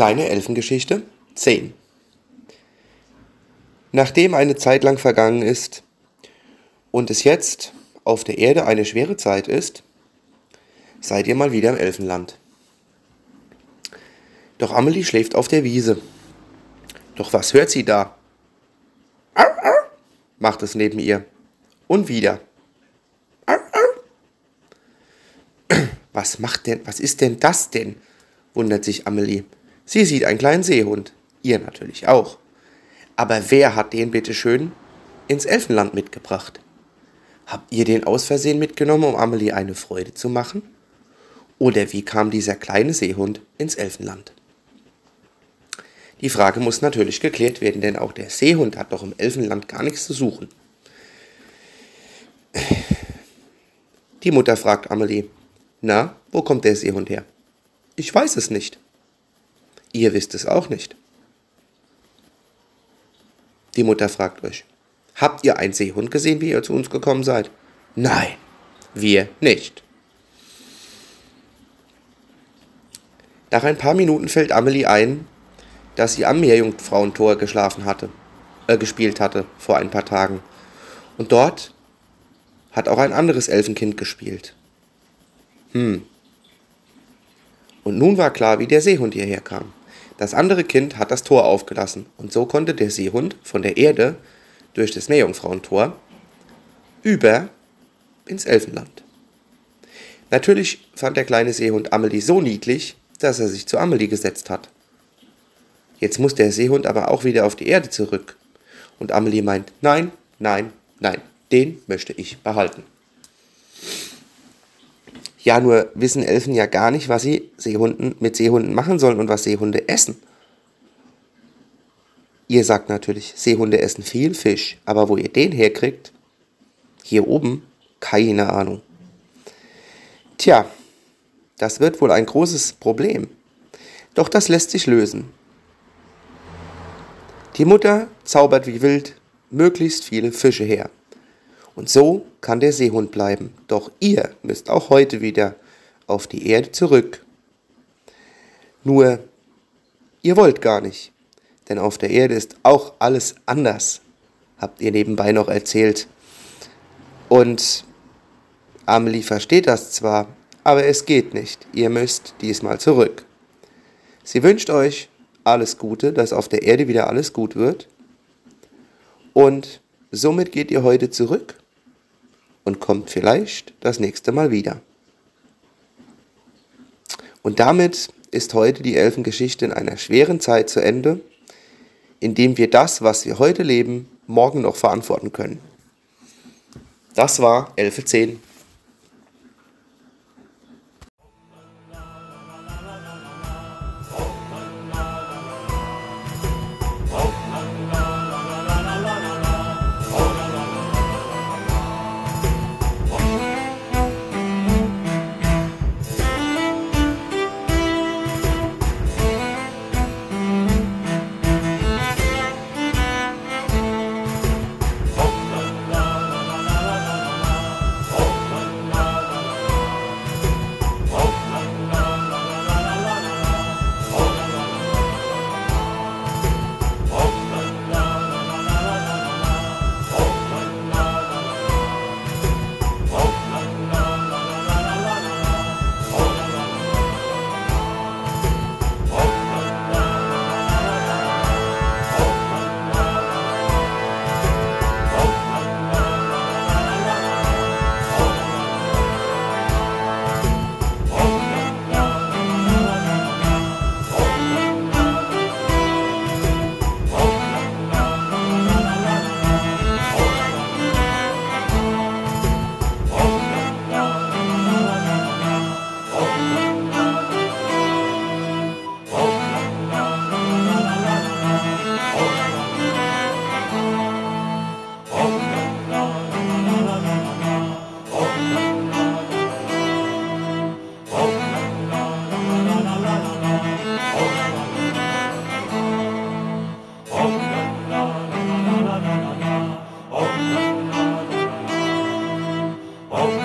Kleine Elfengeschichte 10 Nachdem eine Zeit lang vergangen ist und es jetzt auf der Erde eine schwere Zeit ist, seid ihr mal wieder im Elfenland. Doch Amelie schläft auf der Wiese. Doch was hört sie da? Au, au, macht es neben ihr. Und wieder. Au, au. Was macht denn, was ist denn das denn? wundert sich Amelie. Sie sieht einen kleinen Seehund. Ihr natürlich auch. Aber wer hat den bitte schön ins Elfenland mitgebracht? Habt ihr den aus Versehen mitgenommen, um Amelie eine Freude zu machen? Oder wie kam dieser kleine Seehund ins Elfenland? Die Frage muss natürlich geklärt werden, denn auch der Seehund hat doch im Elfenland gar nichts zu suchen. Die Mutter fragt Amelie, na, wo kommt der Seehund her? Ich weiß es nicht. Ihr wisst es auch nicht. Die Mutter fragt euch, habt ihr einen Seehund gesehen, wie ihr zu uns gekommen seid? Nein, wir nicht. Nach ein paar Minuten fällt Amelie ein, dass sie am Meerjungfrauentor geschlafen hatte, äh, gespielt hatte vor ein paar Tagen. Und dort hat auch ein anderes Elfenkind gespielt. Hm. Und nun war klar, wie der Seehund hierher kam. Das andere Kind hat das Tor aufgelassen und so konnte der Seehund von der Erde durch das Meerjungfrauentor über ins Elfenland. Natürlich fand der kleine Seehund Amelie so niedlich, dass er sich zu Amelie gesetzt hat. Jetzt muss der Seehund aber auch wieder auf die Erde zurück. Und Amelie meint, nein, nein, nein, den möchte ich behalten. Ja, nur wissen Elfen ja gar nicht, was sie Seehunden mit Seehunden machen sollen und was Seehunde essen. Ihr sagt natürlich, Seehunde essen viel Fisch, aber wo ihr den herkriegt, hier oben, keine Ahnung. Tja, das wird wohl ein großes Problem. Doch das lässt sich lösen. Die Mutter zaubert wie wild möglichst viele Fische her. Und so kann der Seehund bleiben. Doch ihr müsst auch heute wieder auf die Erde zurück. Nur, ihr wollt gar nicht, denn auf der Erde ist auch alles anders, habt ihr nebenbei noch erzählt. Und Amelie versteht das zwar, aber es geht nicht. Ihr müsst diesmal zurück. Sie wünscht euch alles Gute, dass auf der Erde wieder alles gut wird. Und somit geht ihr heute zurück und kommt vielleicht das nächste Mal wieder. Und damit ist heute die Elfengeschichte in einer schweren Zeit zu Ende, indem wir das, was wir heute leben, morgen noch verantworten können. Das war Elfe 10. of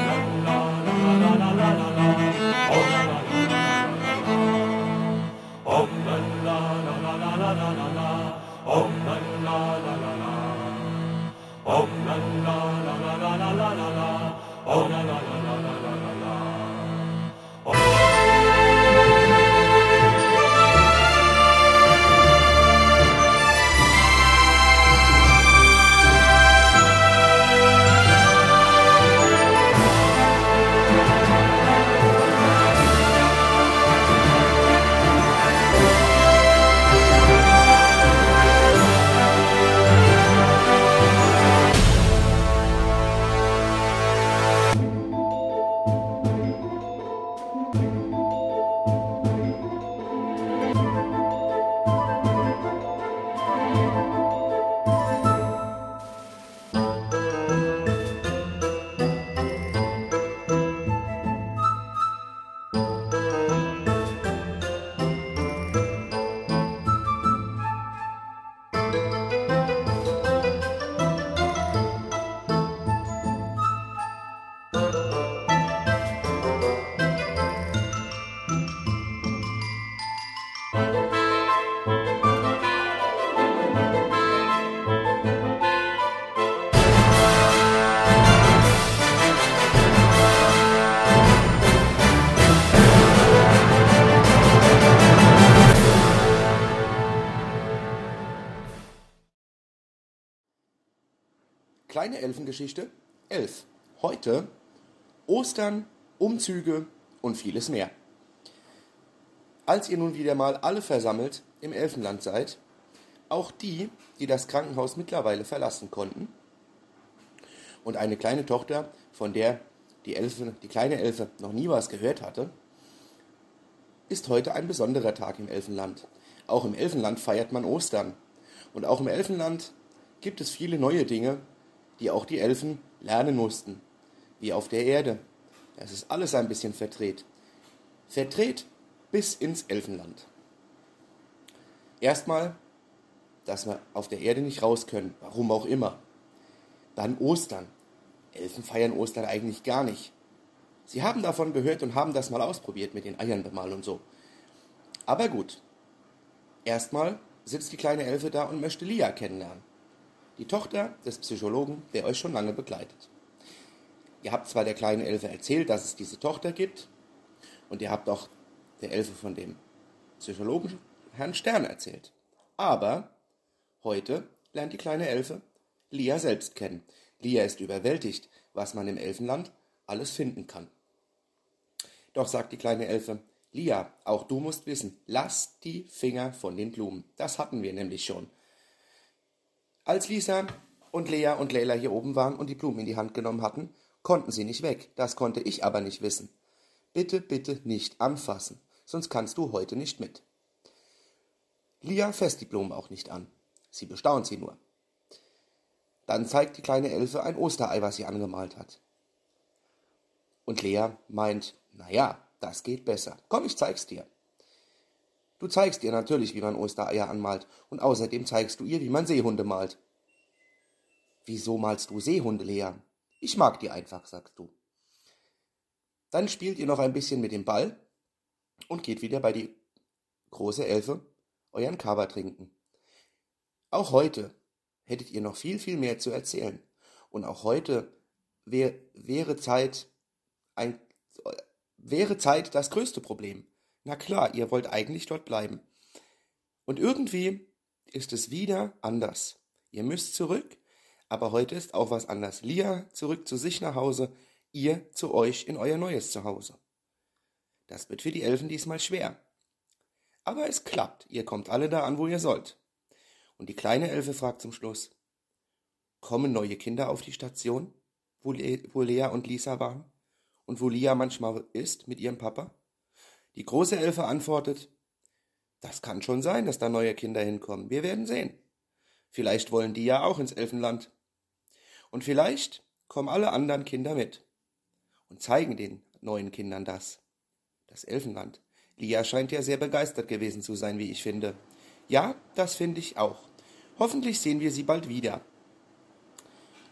Elfengeschichte 11. Heute Ostern, Umzüge und vieles mehr. Als ihr nun wieder mal alle versammelt im Elfenland seid, auch die, die das Krankenhaus mittlerweile verlassen konnten, und eine kleine Tochter, von der die, Elfe, die kleine Elfe noch nie was gehört hatte, ist heute ein besonderer Tag im Elfenland. Auch im Elfenland feiert man Ostern. Und auch im Elfenland gibt es viele neue Dinge, die auch die Elfen lernen mussten, wie auf der Erde. Es ist alles ein bisschen verdreht. Verdreht bis ins Elfenland. Erstmal, dass wir auf der Erde nicht raus können, warum auch immer. Dann Ostern. Elfen feiern Ostern eigentlich gar nicht. Sie haben davon gehört und haben das mal ausprobiert mit den Eiern bemalen und so. Aber gut. Erstmal sitzt die kleine Elfe da und möchte Lia kennenlernen die Tochter des Psychologen, der euch schon lange begleitet. Ihr habt zwar der kleinen Elfe erzählt, dass es diese Tochter gibt, und ihr habt auch der Elfe von dem Psychologen Herrn Stern erzählt. Aber heute lernt die kleine Elfe Lia selbst kennen. Lia ist überwältigt, was man im Elfenland alles finden kann. Doch sagt die kleine Elfe, Lia, auch du musst wissen, lass die Finger von den Blumen. Das hatten wir nämlich schon. Als Lisa und Lea und Leila hier oben waren und die Blumen in die Hand genommen hatten, konnten sie nicht weg. Das konnte ich aber nicht wissen. Bitte, bitte nicht anfassen, sonst kannst du heute nicht mit. Lia fasst die Blumen auch nicht an. Sie bestaunt sie nur. Dann zeigt die kleine Elfe ein Osterei, was sie angemalt hat. Und Lea meint, na ja, das geht besser. Komm, ich zeig's dir. Du zeigst ihr natürlich, wie man Ostereier anmalt, und außerdem zeigst du ihr, wie man Seehunde malt. Wieso malst du Seehunde, Lea? Ich mag die einfach, sagst du. Dann spielt ihr noch ein bisschen mit dem Ball und geht wieder bei die große Elfe euren Kaba trinken. Auch heute hättet ihr noch viel, viel mehr zu erzählen. Und auch heute wär, wäre Zeit ein, wäre Zeit das größte Problem. Na klar, ihr wollt eigentlich dort bleiben. Und irgendwie ist es wieder anders. Ihr müsst zurück, aber heute ist auch was anders. Lia zurück zu sich nach Hause, ihr zu euch in euer neues Zuhause. Das wird für die Elfen diesmal schwer. Aber es klappt, ihr kommt alle da an, wo ihr sollt. Und die kleine Elfe fragt zum Schluss, kommen neue Kinder auf die Station, wo, Le wo Lea und Lisa waren und wo Lia manchmal ist mit ihrem Papa? Die große Elfe antwortet, das kann schon sein, dass da neue Kinder hinkommen. Wir werden sehen. Vielleicht wollen die ja auch ins Elfenland. Und vielleicht kommen alle anderen Kinder mit und zeigen den neuen Kindern das. Das Elfenland. Lia scheint ja sehr begeistert gewesen zu sein, wie ich finde. Ja, das finde ich auch. Hoffentlich sehen wir sie bald wieder.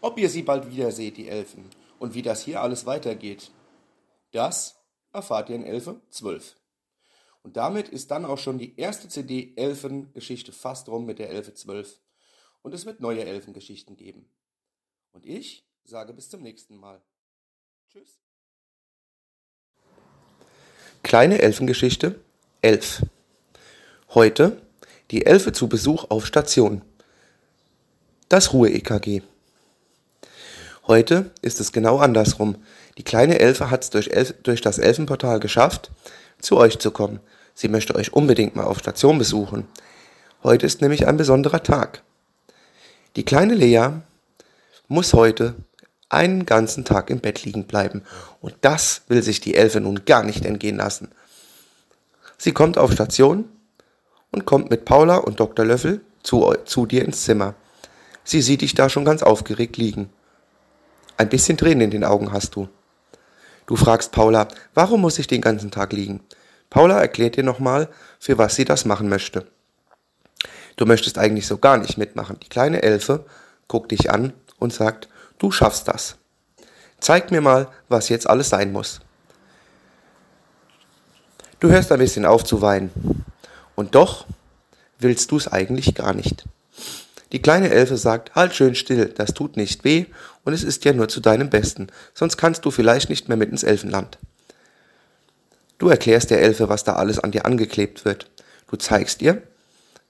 Ob ihr sie bald wieder seht, die Elfen, und wie das hier alles weitergeht, das erfahrt ihr in Elfe 12. Und damit ist dann auch schon die erste CD Elfengeschichte fast rum mit der Elfe 12. Und es wird neue Elfengeschichten geben. Und ich sage bis zum nächsten Mal. Tschüss. Kleine Elfengeschichte 11. Heute die Elfe zu Besuch auf Station. Das Ruhe-EKG. Heute ist es genau andersrum. Die kleine Elfe hat es durch, Elf durch das Elfenportal geschafft, zu euch zu kommen. Sie möchte euch unbedingt mal auf Station besuchen. Heute ist nämlich ein besonderer Tag. Die kleine Lea muss heute einen ganzen Tag im Bett liegen bleiben. Und das will sich die Elfe nun gar nicht entgehen lassen. Sie kommt auf Station und kommt mit Paula und Dr. Löffel zu, zu dir ins Zimmer. Sie sieht dich da schon ganz aufgeregt liegen. Ein bisschen Tränen in den Augen hast du. Du fragst Paula, warum muss ich den ganzen Tag liegen? Paula erklärt dir nochmal, für was sie das machen möchte. Du möchtest eigentlich so gar nicht mitmachen. Die kleine Elfe guckt dich an und sagt, du schaffst das. Zeig mir mal, was jetzt alles sein muss. Du hörst ein bisschen auf zu weinen. Und doch willst du es eigentlich gar nicht. Die kleine Elfe sagt, halt schön still, das tut nicht weh und es ist ja nur zu deinem Besten, sonst kannst du vielleicht nicht mehr mit ins Elfenland. Du erklärst der Elfe, was da alles an dir angeklebt wird. Du zeigst ihr,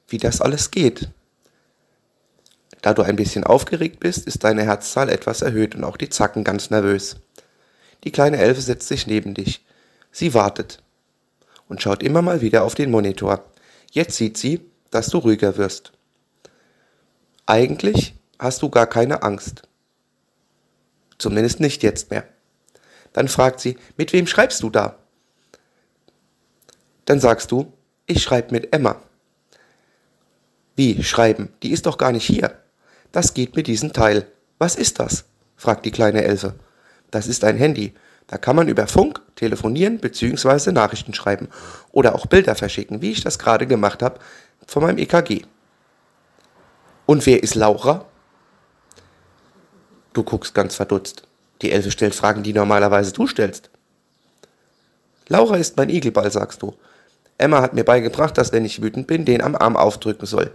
wie das alles geht. Da du ein bisschen aufgeregt bist, ist deine Herzzahl etwas erhöht und auch die Zacken ganz nervös. Die kleine Elfe setzt sich neben dich. Sie wartet und schaut immer mal wieder auf den Monitor. Jetzt sieht sie, dass du ruhiger wirst. Eigentlich hast du gar keine Angst. Zumindest nicht jetzt mehr. Dann fragt sie, mit wem schreibst du da? Dann sagst du, ich schreibe mit Emma. Wie schreiben? Die ist doch gar nicht hier. Das geht mit diesem Teil. Was ist das? fragt die kleine Elfe. Das ist ein Handy. Da kann man über Funk telefonieren bzw. Nachrichten schreiben oder auch Bilder verschicken, wie ich das gerade gemacht habe von meinem EKG. Und wer ist Laura? Du guckst ganz verdutzt. Die Elfe stellt Fragen, die normalerweise du stellst. Laura ist mein Igelball, sagst du. Emma hat mir beigebracht, dass wenn ich wütend bin, den am Arm aufdrücken soll.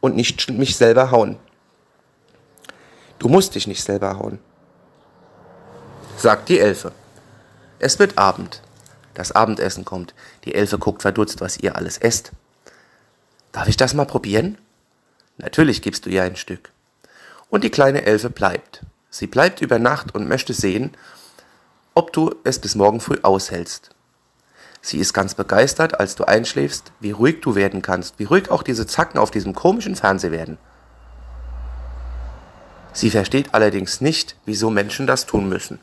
Und nicht mich selber hauen. Du musst dich nicht selber hauen. Sagt die Elfe. Es wird Abend. Das Abendessen kommt. Die Elfe guckt verdutzt, was ihr alles esst. Darf ich das mal probieren? Natürlich gibst du ihr ein Stück. Und die kleine Elfe bleibt. Sie bleibt über Nacht und möchte sehen, ob du es bis morgen früh aushältst. Sie ist ganz begeistert, als du einschläfst, wie ruhig du werden kannst, wie ruhig auch diese Zacken auf diesem komischen Fernseher werden. Sie versteht allerdings nicht, wieso Menschen das tun müssen.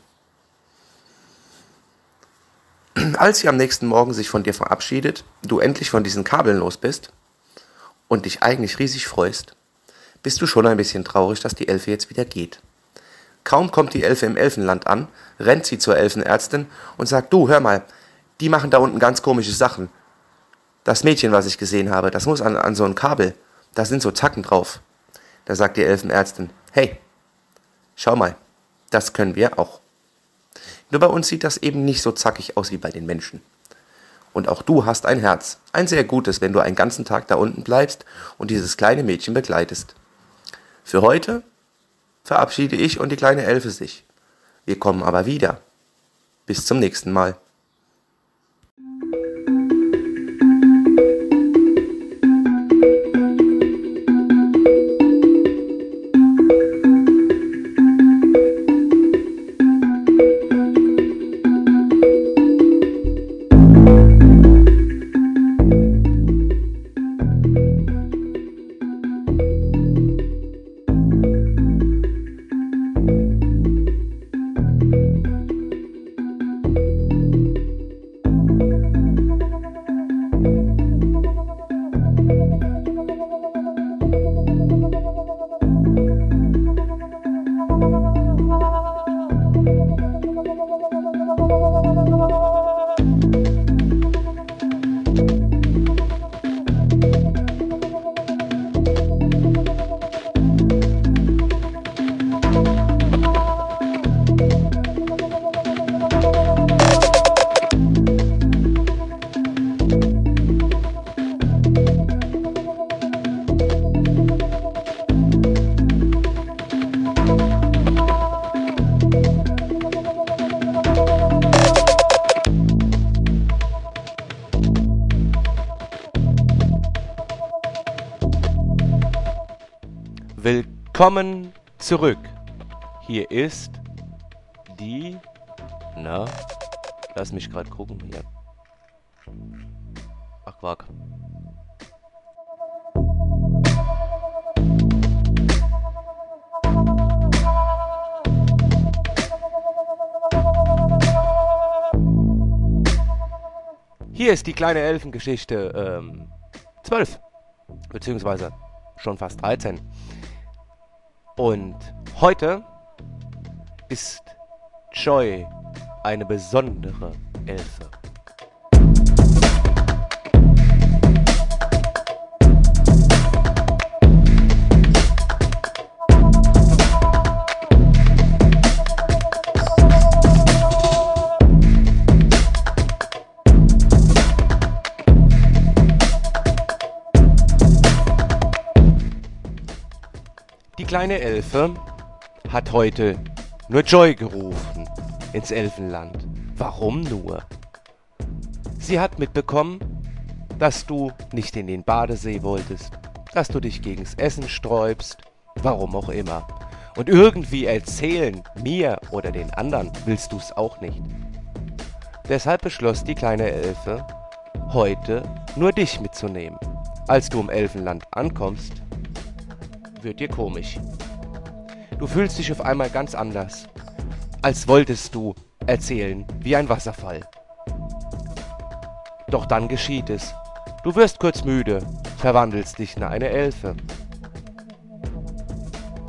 Als sie am nächsten Morgen sich von dir verabschiedet, du endlich von diesen Kabeln los bist, und dich eigentlich riesig freust, bist du schon ein bisschen traurig, dass die Elfe jetzt wieder geht. Kaum kommt die Elfe im Elfenland an, rennt sie zur Elfenärztin und sagt, du, hör mal, die machen da unten ganz komische Sachen. Das Mädchen, was ich gesehen habe, das muss an, an so ein Kabel, da sind so Zacken drauf. Da sagt die Elfenärztin, hey, schau mal, das können wir auch. Nur bei uns sieht das eben nicht so zackig aus wie bei den Menschen. Und auch du hast ein Herz, ein sehr gutes, wenn du einen ganzen Tag da unten bleibst und dieses kleine Mädchen begleitest. Für heute verabschiede ich und die kleine Elfe sich. Wir kommen aber wieder. Bis zum nächsten Mal. Willkommen zurück. Hier ist die... Na, lass mich gerade gucken hier. Ach, Quark. Hier ist die kleine Elfengeschichte ähm, 12. Beziehungsweise schon fast 13. Und heute ist Joy eine besondere Elfe. Kleine Elfe hat heute nur Joy gerufen ins Elfenland. Warum nur? Sie hat mitbekommen, dass du nicht in den Badesee wolltest, dass du dich gegens Essen sträubst, warum auch immer. Und irgendwie erzählen, mir oder den anderen, willst du's auch nicht. Deshalb beschloss die kleine Elfe, heute nur dich mitzunehmen. Als du im Elfenland ankommst, wird dir komisch. Du fühlst dich auf einmal ganz anders, als wolltest du erzählen wie ein Wasserfall. Doch dann geschieht es. Du wirst kurz müde, verwandelst dich in eine Elfe.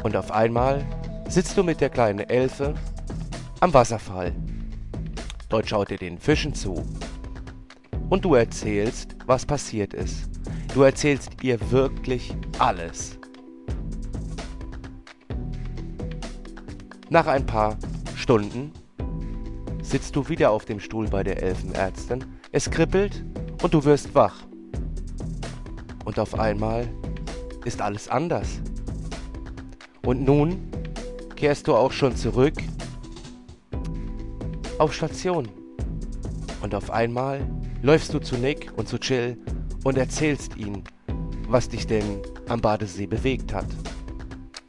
Und auf einmal sitzt du mit der kleinen Elfe am Wasserfall. Dort schaut ihr den Fischen zu. Und du erzählst, was passiert ist. Du erzählst ihr wirklich alles. Nach ein paar Stunden sitzt du wieder auf dem Stuhl bei der Elfenärztin. Es kribbelt und du wirst wach. Und auf einmal ist alles anders. Und nun kehrst du auch schon zurück auf Station. Und auf einmal läufst du zu Nick und zu Jill und erzählst ihnen, was dich denn am Badesee bewegt hat.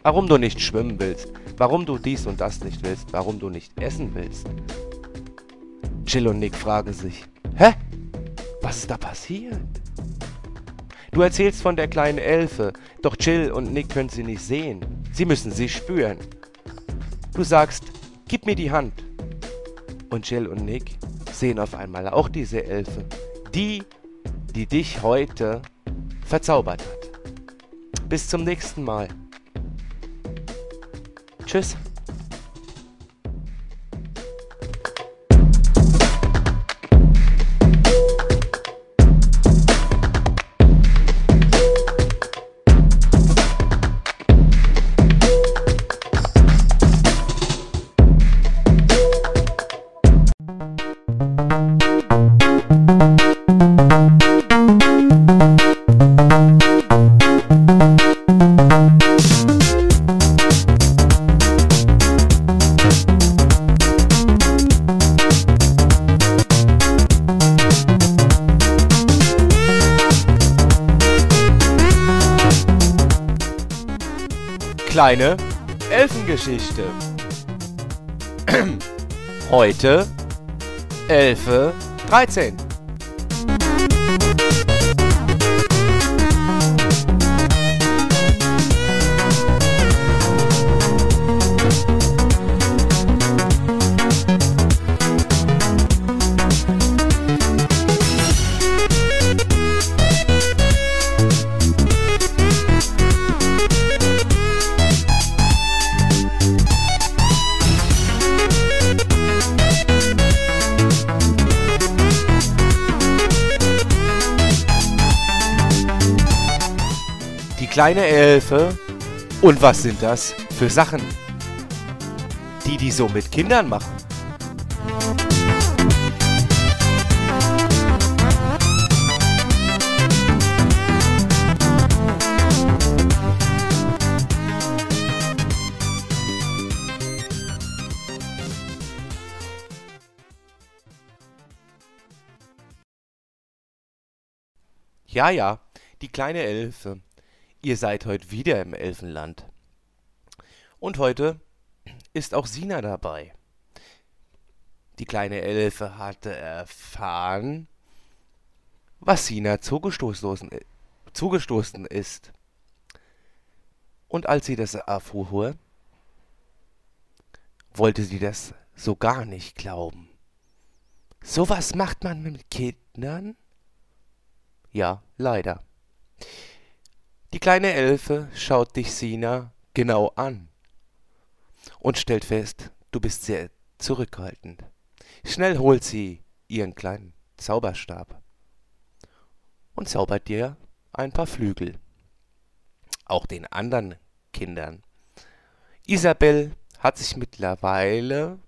Warum du nicht schwimmen willst, warum du dies und das nicht willst, warum du nicht essen willst. Jill und Nick fragen sich, hä? Was ist da passiert? Du erzählst von der kleinen Elfe, doch Jill und Nick können sie nicht sehen. Sie müssen sie spüren. Du sagst, gib mir die Hand. Und Jill und Nick sehen auf einmal auch diese Elfe. Die, die dich heute verzaubert hat. Bis zum nächsten Mal. Tschüss. Kleine Elfengeschichte. Heute Elfe 13. kleine Elfe. Und was sind das für Sachen? Die die so mit Kindern machen. Ja, ja, die kleine Elfe. Ihr seid heute wieder im Elfenland. Und heute ist auch Sina dabei. Die kleine Elfe hatte erfahren, was Sina zugestoßen, zugestoßen ist. Und als sie das erfuhr, wollte sie das so gar nicht glauben. So was macht man mit Kindern? Ja, leider. Die kleine Elfe schaut dich Sina genau an und stellt fest, du bist sehr zurückhaltend. Schnell holt sie ihren kleinen Zauberstab und zaubert dir ein paar Flügel. Auch den anderen Kindern. Isabel hat sich mittlerweile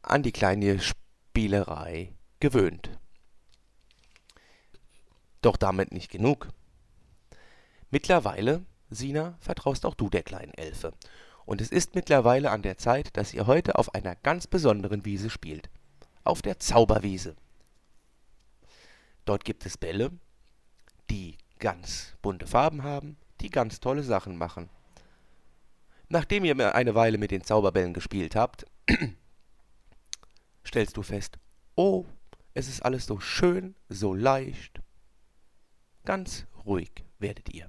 an die kleine Spielerei gewöhnt. Doch damit nicht genug. Mittlerweile, Sina, vertraust auch du der kleinen Elfe. Und es ist mittlerweile an der Zeit, dass ihr heute auf einer ganz besonderen Wiese spielt. Auf der Zauberwiese. Dort gibt es Bälle, die ganz bunte Farben haben, die ganz tolle Sachen machen. Nachdem ihr eine Weile mit den Zauberbällen gespielt habt, stellst du fest, oh, es ist alles so schön, so leicht. Ganz ruhig werdet ihr.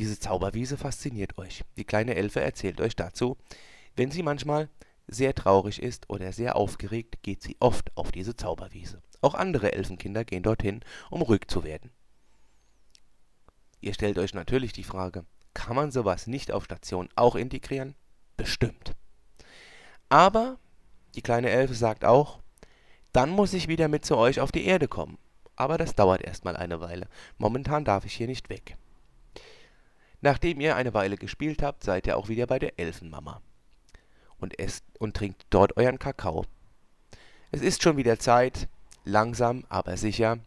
Diese Zauberwiese fasziniert euch. Die kleine Elfe erzählt euch dazu, wenn sie manchmal sehr traurig ist oder sehr aufgeregt, geht sie oft auf diese Zauberwiese. Auch andere Elfenkinder gehen dorthin, um ruhig zu werden. Ihr stellt euch natürlich die Frage, kann man sowas nicht auf Station auch integrieren? Bestimmt. Aber die kleine Elfe sagt auch, dann muss ich wieder mit zu euch auf die Erde kommen. Aber das dauert erstmal eine Weile. Momentan darf ich hier nicht weg. Nachdem ihr eine Weile gespielt habt, seid ihr auch wieder bei der Elfenmama und esst und trinkt dort euren Kakao. Es ist schon wieder Zeit, langsam, aber sicher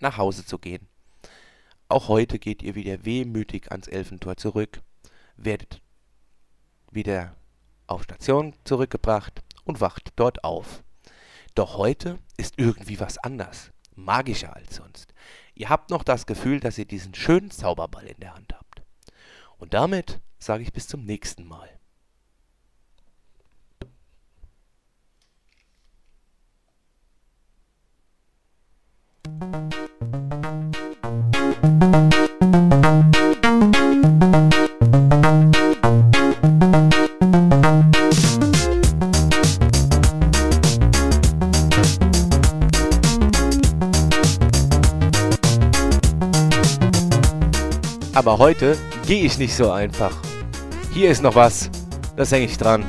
nach Hause zu gehen. Auch heute geht ihr wieder wehmütig ans Elfentor zurück, werdet wieder auf Station zurückgebracht und wacht dort auf. Doch heute ist irgendwie was anders, magischer als sonst. Ihr habt noch das Gefühl, dass ihr diesen schönen Zauberball in der Hand habt. Und damit sage ich bis zum nächsten Mal. Aber heute gehe ich nicht so einfach. Hier ist noch was. Das hänge ich dran.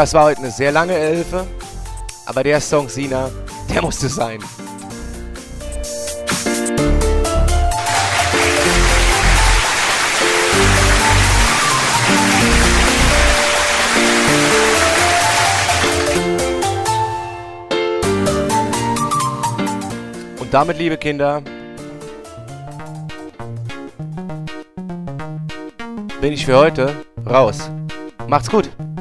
Das war heute eine sehr lange Elfe. Aber der Song Sina, der musste sein. Und damit, liebe Kinder, bin ich für heute raus. Macht's gut.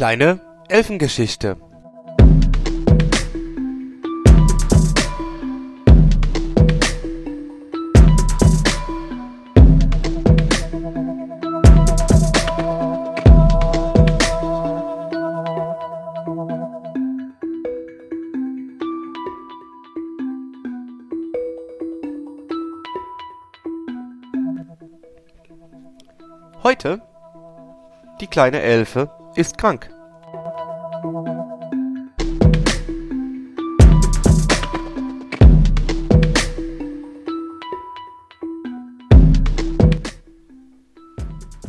Kleine Elfengeschichte. Heute die kleine Elfe ist krank.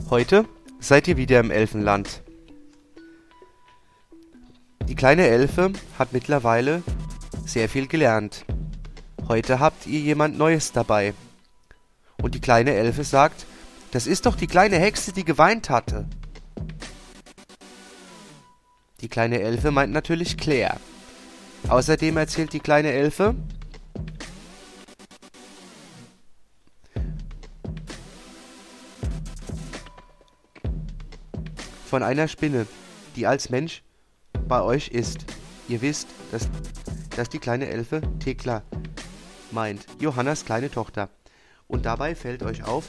Heute seid ihr wieder im Elfenland. Die kleine Elfe hat mittlerweile sehr viel gelernt. Heute habt ihr jemand Neues dabei. Und die kleine Elfe sagt, das ist doch die kleine Hexe, die geweint hatte. Die kleine Elfe meint natürlich Claire. Außerdem erzählt die kleine Elfe, von einer Spinne, die als Mensch bei euch ist. Ihr wisst, dass, dass die kleine Elfe Thekla meint, Johannas kleine Tochter. Und dabei fällt euch auf,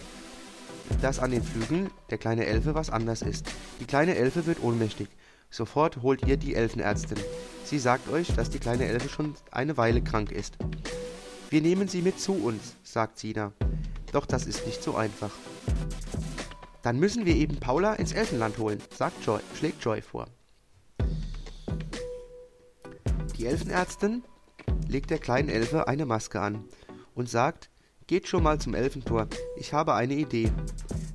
dass an den Flügeln der kleine Elfe was anders ist. Die kleine Elfe wird ohnmächtig. Sofort holt ihr die Elfenärztin. Sie sagt euch, dass die kleine Elfe schon eine Weile krank ist. Wir nehmen sie mit zu uns, sagt Sina. Doch das ist nicht so einfach. Dann müssen wir eben Paula ins Elfenland holen, sagt Joy, schlägt Joy vor. Die Elfenärztin legt der kleinen Elfe eine Maske an und sagt, geht schon mal zum Elfentor, ich habe eine Idee.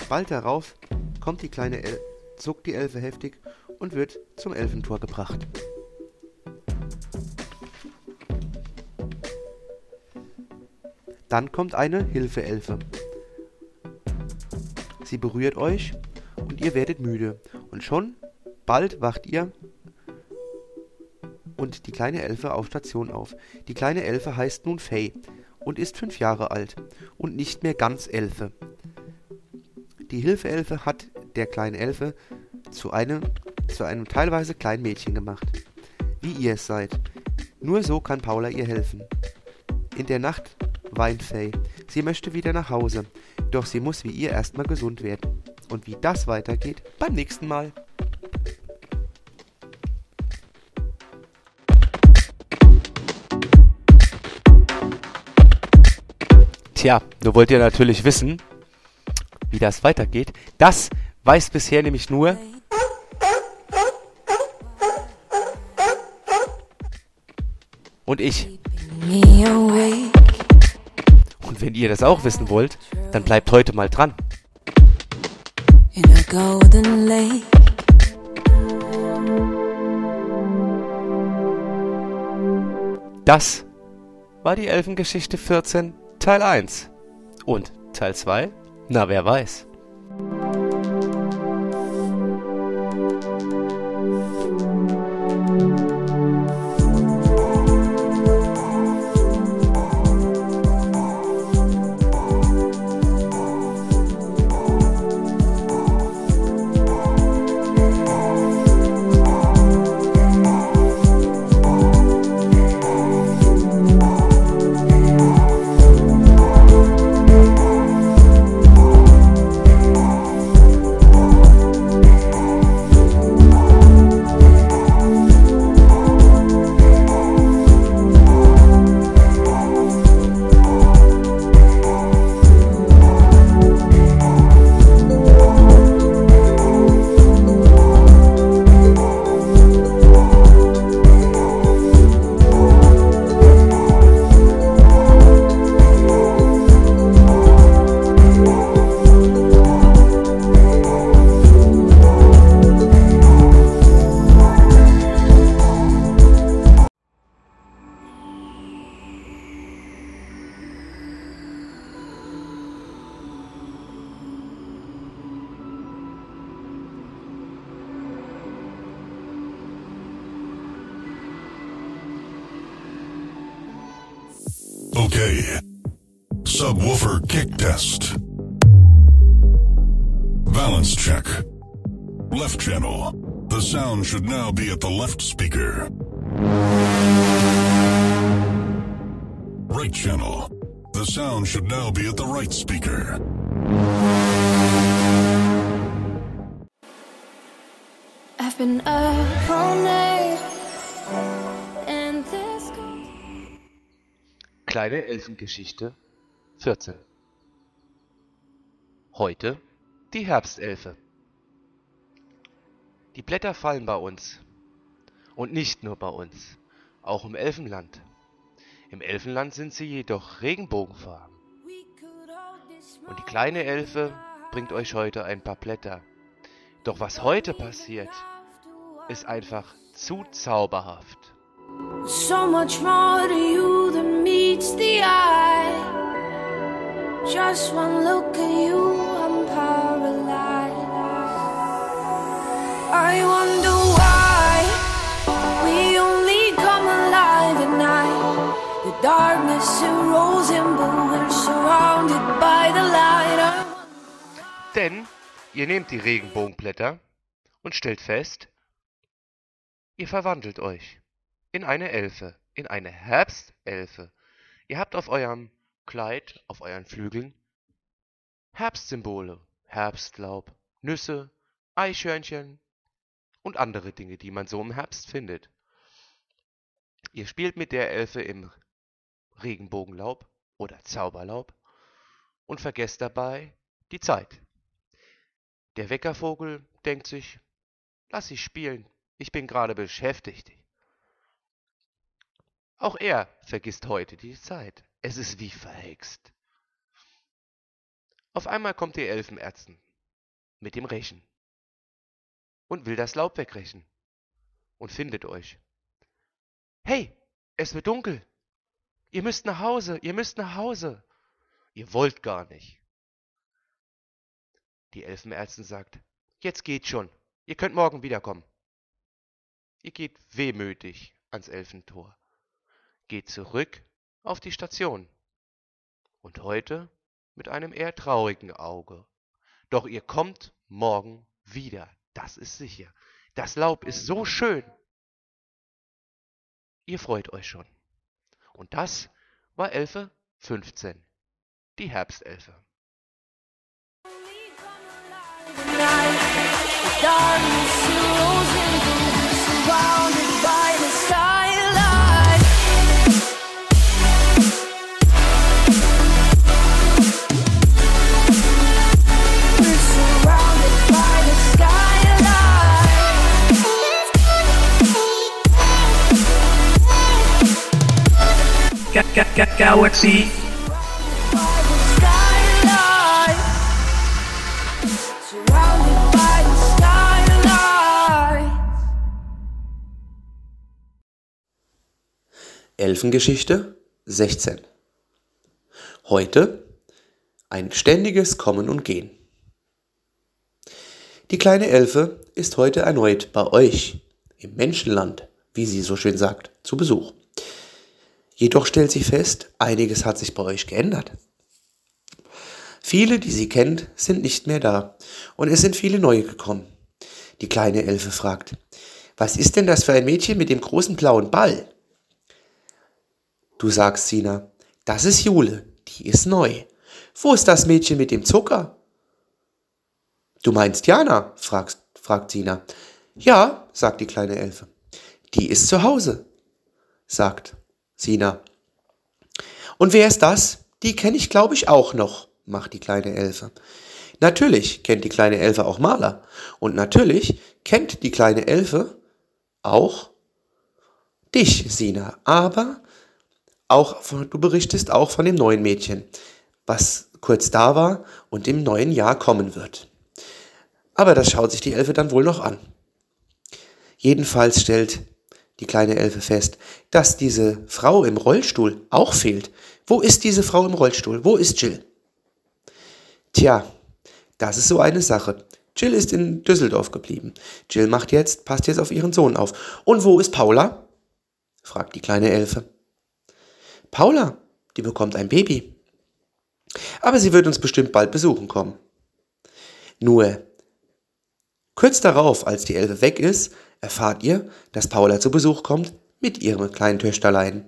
Bald darauf kommt die kleine El zuckt die Elfe heftig und wird zum Elfentor gebracht. Dann kommt eine Hilfeelfe. Sie berührt euch und ihr werdet müde. Und schon Bald wacht ihr und die kleine Elfe auf Station auf. Die kleine Elfe heißt nun Faye und ist fünf Jahre alt und nicht mehr ganz Elfe. Die Hilfeelfe hat der kleinen Elfe zu einem, zu einem teilweise kleinen Mädchen gemacht, wie ihr es seid. Nur so kann Paula ihr helfen. In der Nacht weint Faye. Sie möchte wieder nach Hause, doch sie muss wie ihr erstmal gesund werden. Und wie das weitergeht, beim nächsten Mal. Tja, du wollt ihr natürlich wissen, wie das weitergeht. Das weiß bisher nämlich nur und ich. Und wenn ihr das auch wissen wollt, dann bleibt heute mal dran. Das war die Elfengeschichte 14 Teil 1. Und Teil 2? Na, wer weiß. Elfengeschichte 14. Heute die Herbstelfe. Die Blätter fallen bei uns. Und nicht nur bei uns, auch im Elfenland. Im Elfenland sind sie jedoch regenbogenfarben. Und die kleine Elfe bringt euch heute ein paar Blätter. Doch was heute passiert, ist einfach zu zauberhaft. so much more to you than meets the eye. Just one look at you, I'm paralyzed. I wonder why we only come alive at night. The darkness rolls in, but we're surrounded by the light. Denn ihr nehmt die Regenbogenblätter und stellt fest, ihr verwandelt euch in eine Elfe, in eine Herbstelfe. Ihr habt auf eurem Kleid, auf euren Flügeln Herbstsymbole, Herbstlaub, Nüsse, Eichhörnchen und andere Dinge, die man so im Herbst findet. Ihr spielt mit der Elfe im Regenbogenlaub oder Zauberlaub und vergesst dabei die Zeit. Der Weckervogel denkt sich, lass ich spielen, ich bin gerade beschäftigt. Auch er vergisst heute die Zeit. Es ist wie verhext. Auf einmal kommt die Elfenärztin mit dem Rechen und will das Laub wegrechen und findet euch. Hey, es wird dunkel. Ihr müsst nach Hause, ihr müsst nach Hause. Ihr wollt gar nicht. Die Elfenärztin sagt, jetzt geht schon. Ihr könnt morgen wiederkommen. Ihr geht wehmütig ans Elfentor, geht zurück auf die Station. Und heute mit einem eher traurigen Auge. Doch ihr kommt morgen wieder, das ist sicher. Das Laub ist so schön. Ihr freut euch schon. Und das war Elfe 15, die Herbstelfe. Darkness Galaxy. Elfengeschichte 16. Heute ein ständiges Kommen und Gehen. Die kleine Elfe ist heute erneut bei euch im Menschenland, wie sie so schön sagt, zu Besuch. Jedoch stellt sie fest, einiges hat sich bei euch geändert. Viele, die sie kennt, sind nicht mehr da und es sind viele neue gekommen. Die kleine Elfe fragt, was ist denn das für ein Mädchen mit dem großen blauen Ball? Du sagst, Sina, das ist Jule, die ist neu. Wo ist das Mädchen mit dem Zucker? Du meinst Jana? fragst, fragt Sina. Ja, sagt die kleine Elfe. Die ist zu Hause, sagt Sina. Und wer ist das? Die kenne ich, glaube ich, auch noch, macht die kleine Elfe. Natürlich kennt die kleine Elfe auch Maler. Und natürlich kennt die kleine Elfe auch dich, Sina. Aber auch du berichtest auch von dem neuen Mädchen, was kurz da war und im neuen Jahr kommen wird. Aber das schaut sich die Elfe dann wohl noch an. Jedenfalls stellt die kleine Elfe fest, dass diese Frau im Rollstuhl auch fehlt. Wo ist diese Frau im Rollstuhl? Wo ist Jill? Tja, das ist so eine Sache. Jill ist in Düsseldorf geblieben. Jill macht jetzt, passt jetzt auf ihren Sohn auf. Und wo ist Paula? fragt die kleine Elfe. Paula, die bekommt ein Baby. Aber sie wird uns bestimmt bald besuchen kommen. Nur, kurz darauf, als die Elfe weg ist, erfahrt ihr, dass Paula zu Besuch kommt mit ihrem kleinen Töchterlein.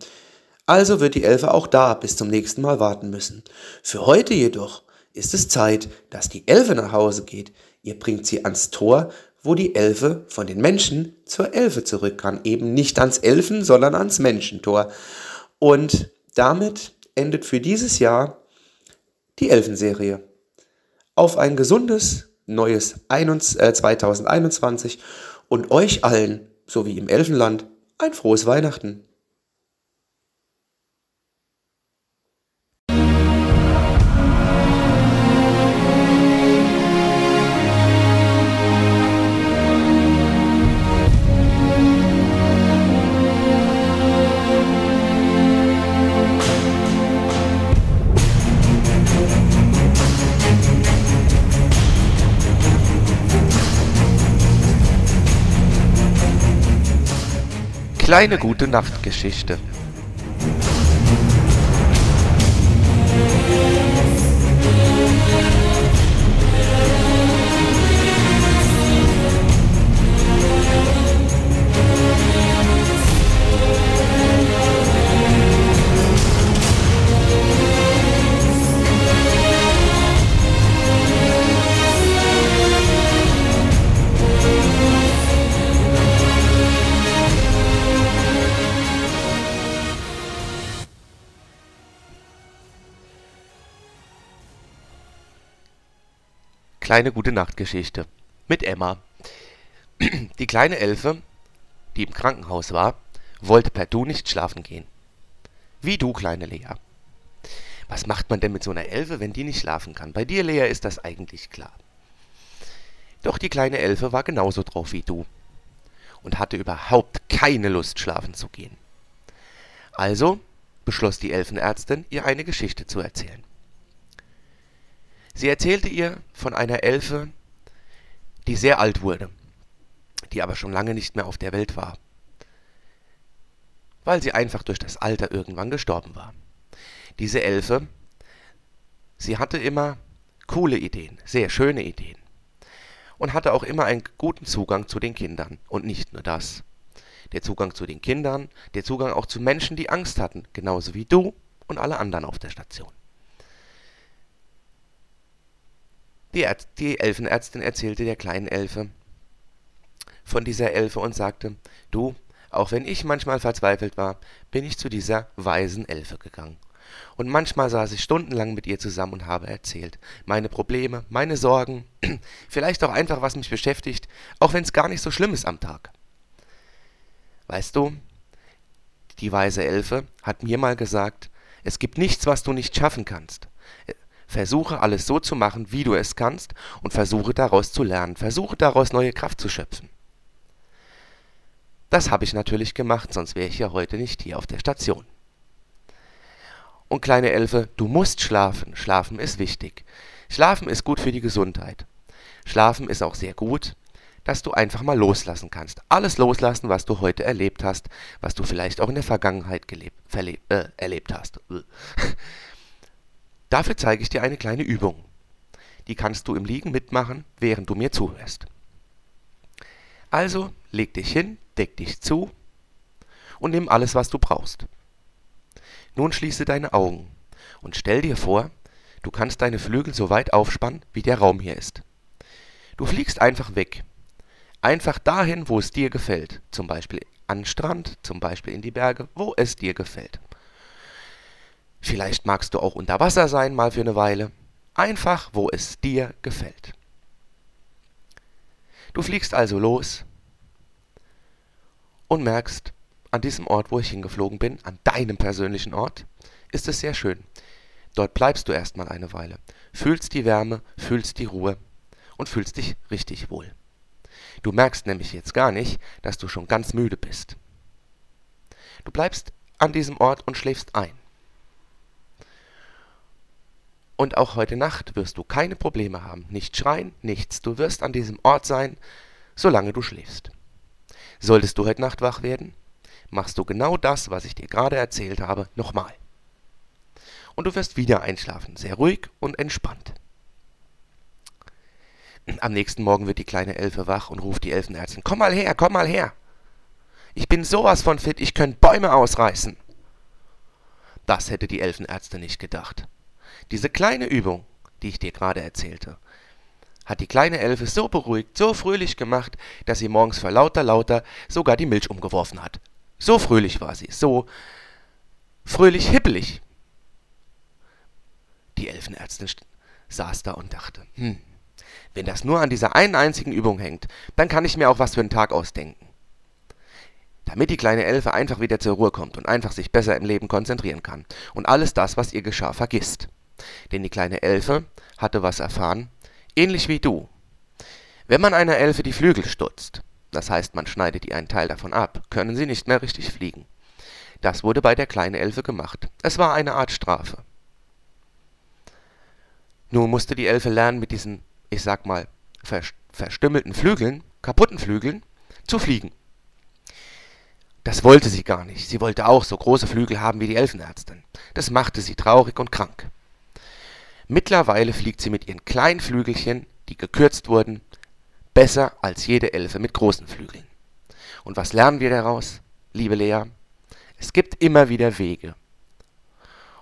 Also wird die Elfe auch da bis zum nächsten Mal warten müssen. Für heute jedoch ist es Zeit, dass die Elfe nach Hause geht. Ihr bringt sie ans Tor, wo die Elfe von den Menschen zur Elfe zurück kann. Eben nicht ans Elfen, sondern ans Menschentor. Und damit endet für dieses Jahr die Elfenserie. Auf ein gesundes neues 21 äh, 2021 und euch allen, so wie im Elfenland, ein frohes Weihnachten. Kleine gute Nachtgeschichte. Kleine gute Nachtgeschichte. Mit Emma. Die kleine Elfe, die im Krankenhaus war, wollte per Du nicht schlafen gehen. Wie du, kleine Lea. Was macht man denn mit so einer Elfe, wenn die nicht schlafen kann? Bei dir, Lea, ist das eigentlich klar. Doch die kleine Elfe war genauso drauf wie du und hatte überhaupt keine Lust, schlafen zu gehen. Also beschloss die Elfenärztin, ihr eine Geschichte zu erzählen. Sie erzählte ihr von einer Elfe, die sehr alt wurde. die aber schon lange nicht mehr auf der Welt war, weil sie einfach durch das Alter irgendwann gestorben war. Diese Elfe, sie hatte immer coole Ideen, sehr schöne Ideen und hatte auch immer einen guten Zugang zu den Kindern. Und nicht nur das. Der Zugang zu den Kindern, der Zugang auch zu Menschen, die Angst hatten, genauso wie du und alle anderen auf der Station. Die, Ärz die Elfenärztin erzählte der kleinen Elfe von dieser Elfe und sagte, du, auch wenn ich manchmal verzweifelt war, bin ich zu dieser weisen Elfe gegangen. Und manchmal saß ich stundenlang mit ihr zusammen und habe erzählt. Meine Probleme, meine Sorgen, vielleicht auch einfach, was mich beschäftigt, auch wenn es gar nicht so schlimm ist am Tag. Weißt du, die weise Elfe hat mir mal gesagt, es gibt nichts, was du nicht schaffen kannst. Versuche alles so zu machen, wie du es kannst, und versuche daraus zu lernen, versuche daraus neue Kraft zu schöpfen. Das habe ich natürlich gemacht, sonst wäre ich ja heute nicht hier auf der Station. Und kleine Elfe, du musst schlafen. Schlafen ist wichtig. Schlafen ist gut für die Gesundheit. Schlafen ist auch sehr gut, dass du einfach mal loslassen kannst. Alles loslassen, was du heute erlebt hast, was du vielleicht auch in der Vergangenheit gelebt, äh, erlebt hast. Dafür zeige ich dir eine kleine Übung. Die kannst du im Liegen mitmachen, während du mir zuhörst. Also leg dich hin, deck dich zu und nimm alles, was du brauchst. Nun schließe deine Augen und stell dir vor, du kannst deine Flügel so weit aufspannen, wie der Raum hier ist. Du fliegst einfach weg. Einfach dahin, wo es dir gefällt. Zum Beispiel an den Strand, zum Beispiel in die Berge, wo es dir gefällt. Vielleicht magst du auch unter Wasser sein, mal für eine Weile. Einfach, wo es dir gefällt. Du fliegst also los und merkst, an diesem Ort, wo ich hingeflogen bin, an deinem persönlichen Ort, ist es sehr schön. Dort bleibst du erstmal eine Weile, fühlst die Wärme, fühlst die Ruhe und fühlst dich richtig wohl. Du merkst nämlich jetzt gar nicht, dass du schon ganz müde bist. Du bleibst an diesem Ort und schläfst ein. Und auch heute Nacht wirst du keine Probleme haben, nicht schreien, nichts. Du wirst an diesem Ort sein, solange du schläfst. Solltest du heute Nacht wach werden, machst du genau das, was ich dir gerade erzählt habe, nochmal. Und du wirst wieder einschlafen, sehr ruhig und entspannt. Am nächsten Morgen wird die kleine Elfe wach und ruft die Elfenärztin, komm mal her, komm mal her. Ich bin sowas von fit, ich könnte Bäume ausreißen. Das hätte die Elfenärztin nicht gedacht. Diese kleine Übung, die ich dir gerade erzählte, hat die kleine Elfe so beruhigt, so fröhlich gemacht, dass sie morgens vor lauter lauter sogar die Milch umgeworfen hat. So fröhlich war sie, so fröhlich hippelig. Die Elfenärztin saß da und dachte, hm, wenn das nur an dieser einen einzigen Übung hängt, dann kann ich mir auch was für einen Tag ausdenken. Damit die kleine Elfe einfach wieder zur Ruhe kommt und einfach sich besser im Leben konzentrieren kann und alles das, was ihr geschah, vergisst. Denn die kleine Elfe hatte was erfahren, ähnlich wie du. Wenn man einer Elfe die Flügel stutzt, das heißt man schneidet ihr einen Teil davon ab, können sie nicht mehr richtig fliegen. Das wurde bei der kleinen Elfe gemacht. Es war eine Art Strafe. Nun musste die Elfe lernen, mit diesen, ich sag mal, verstümmelten Flügeln, kaputten Flügeln, zu fliegen. Das wollte sie gar nicht. Sie wollte auch so große Flügel haben wie die Elfenärztin. Das machte sie traurig und krank. Mittlerweile fliegt sie mit ihren kleinen Flügelchen, die gekürzt wurden, besser als jede Elfe mit großen Flügeln. Und was lernen wir daraus, liebe Lea? Es gibt immer wieder Wege.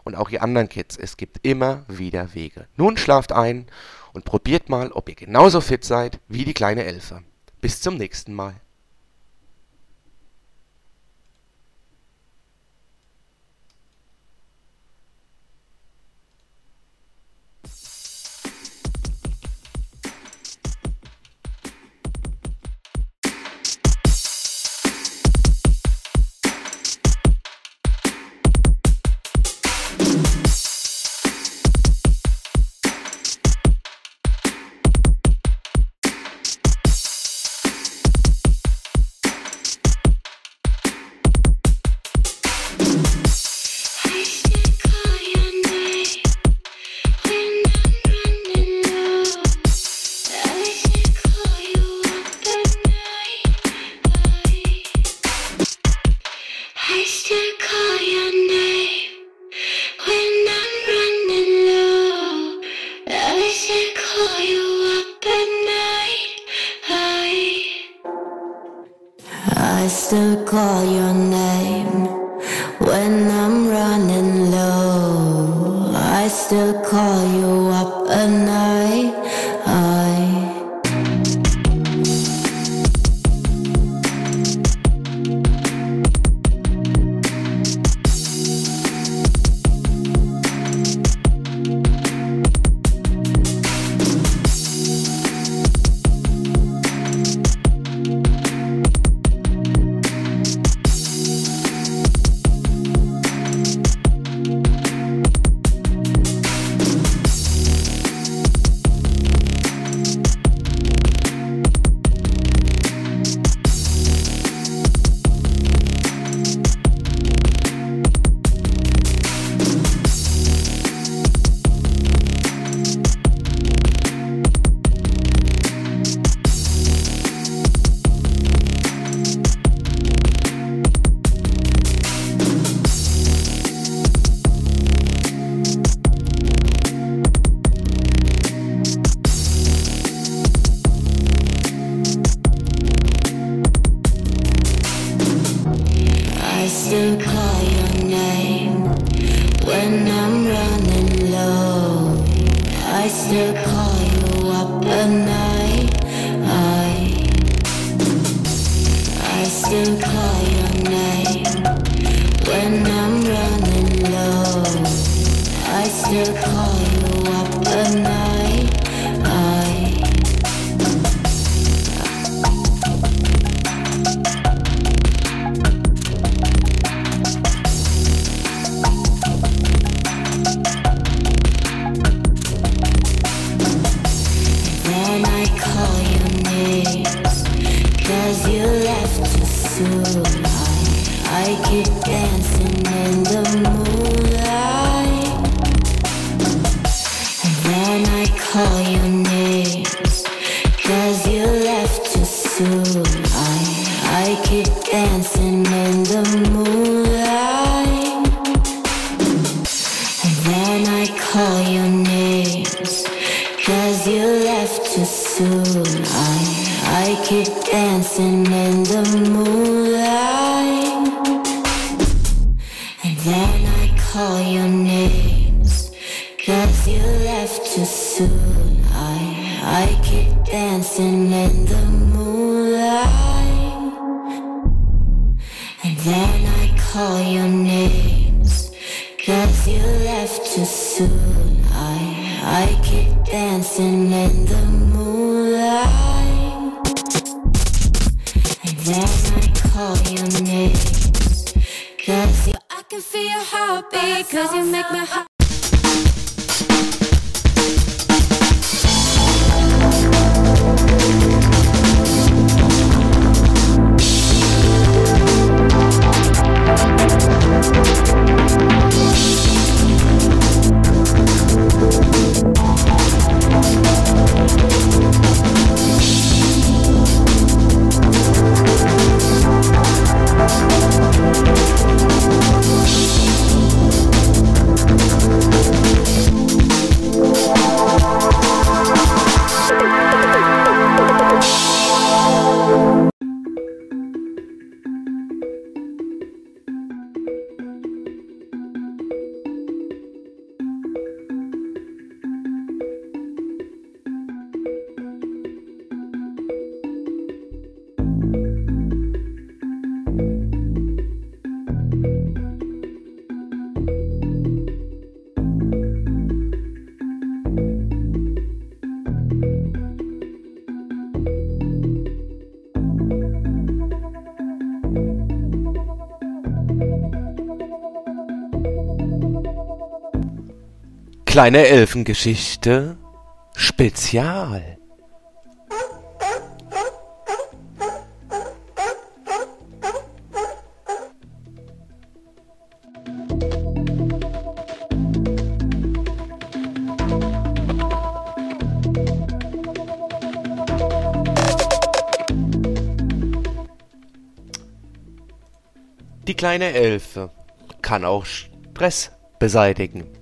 Und auch ihr anderen Kids, es gibt immer wieder Wege. Nun schlaft ein und probiert mal, ob ihr genauso fit seid wie die kleine Elfe. Bis zum nächsten Mal. Then I call your names. Cause I can feel your heartbeat. Cause you make my heart. Peace. kleine Elfengeschichte Spezial. Die kleine Elfe kann auch Stress beseitigen.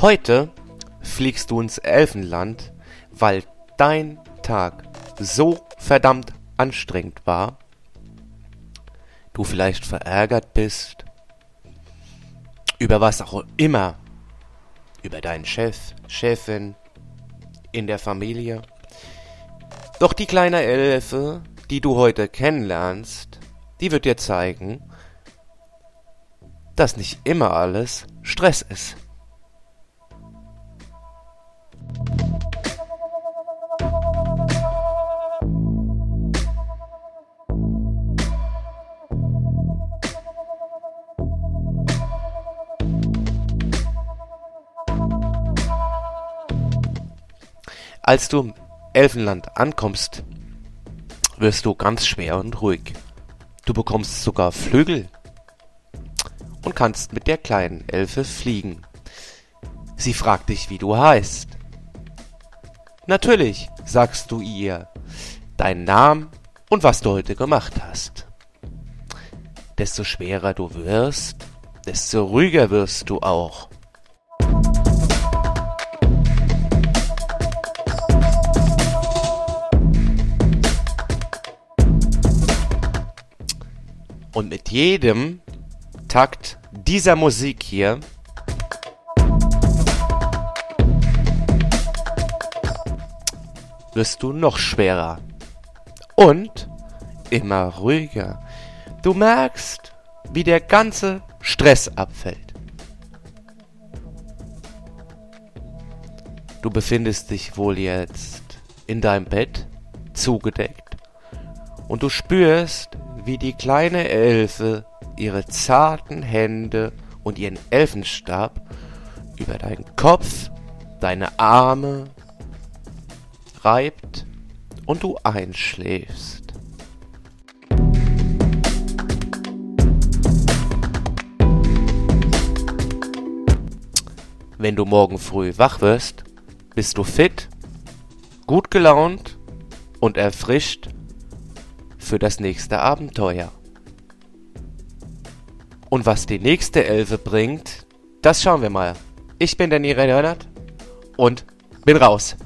Heute fliegst du ins Elfenland, weil dein Tag so verdammt anstrengend war, du vielleicht verärgert bist, über was auch immer, über deinen Chef, Chefin, in der Familie. Doch die kleine Elfe, die du heute kennenlernst, die wird dir zeigen, dass nicht immer alles Stress ist. Als du im Elfenland ankommst, wirst du ganz schwer und ruhig. Du bekommst sogar Flügel und kannst mit der kleinen Elfe fliegen. Sie fragt dich, wie du heißt. Natürlich sagst du ihr deinen Namen und was du heute gemacht hast. Desto schwerer du wirst, desto ruhiger wirst du auch. Und mit jedem Takt dieser Musik hier wirst du noch schwerer und immer ruhiger. Du merkst, wie der ganze Stress abfällt. Du befindest dich wohl jetzt in deinem Bett, zugedeckt, und du spürst, wie die kleine Elfe ihre zarten Hände und ihren Elfenstab über deinen Kopf, deine Arme reibt und du einschläfst. Wenn du morgen früh wach wirst, bist du fit, gut gelaunt und erfrischt für das nächste Abenteuer. Und was die nächste Elfe bringt, das schauen wir mal. Ich bin Danny Reinhardt und bin raus.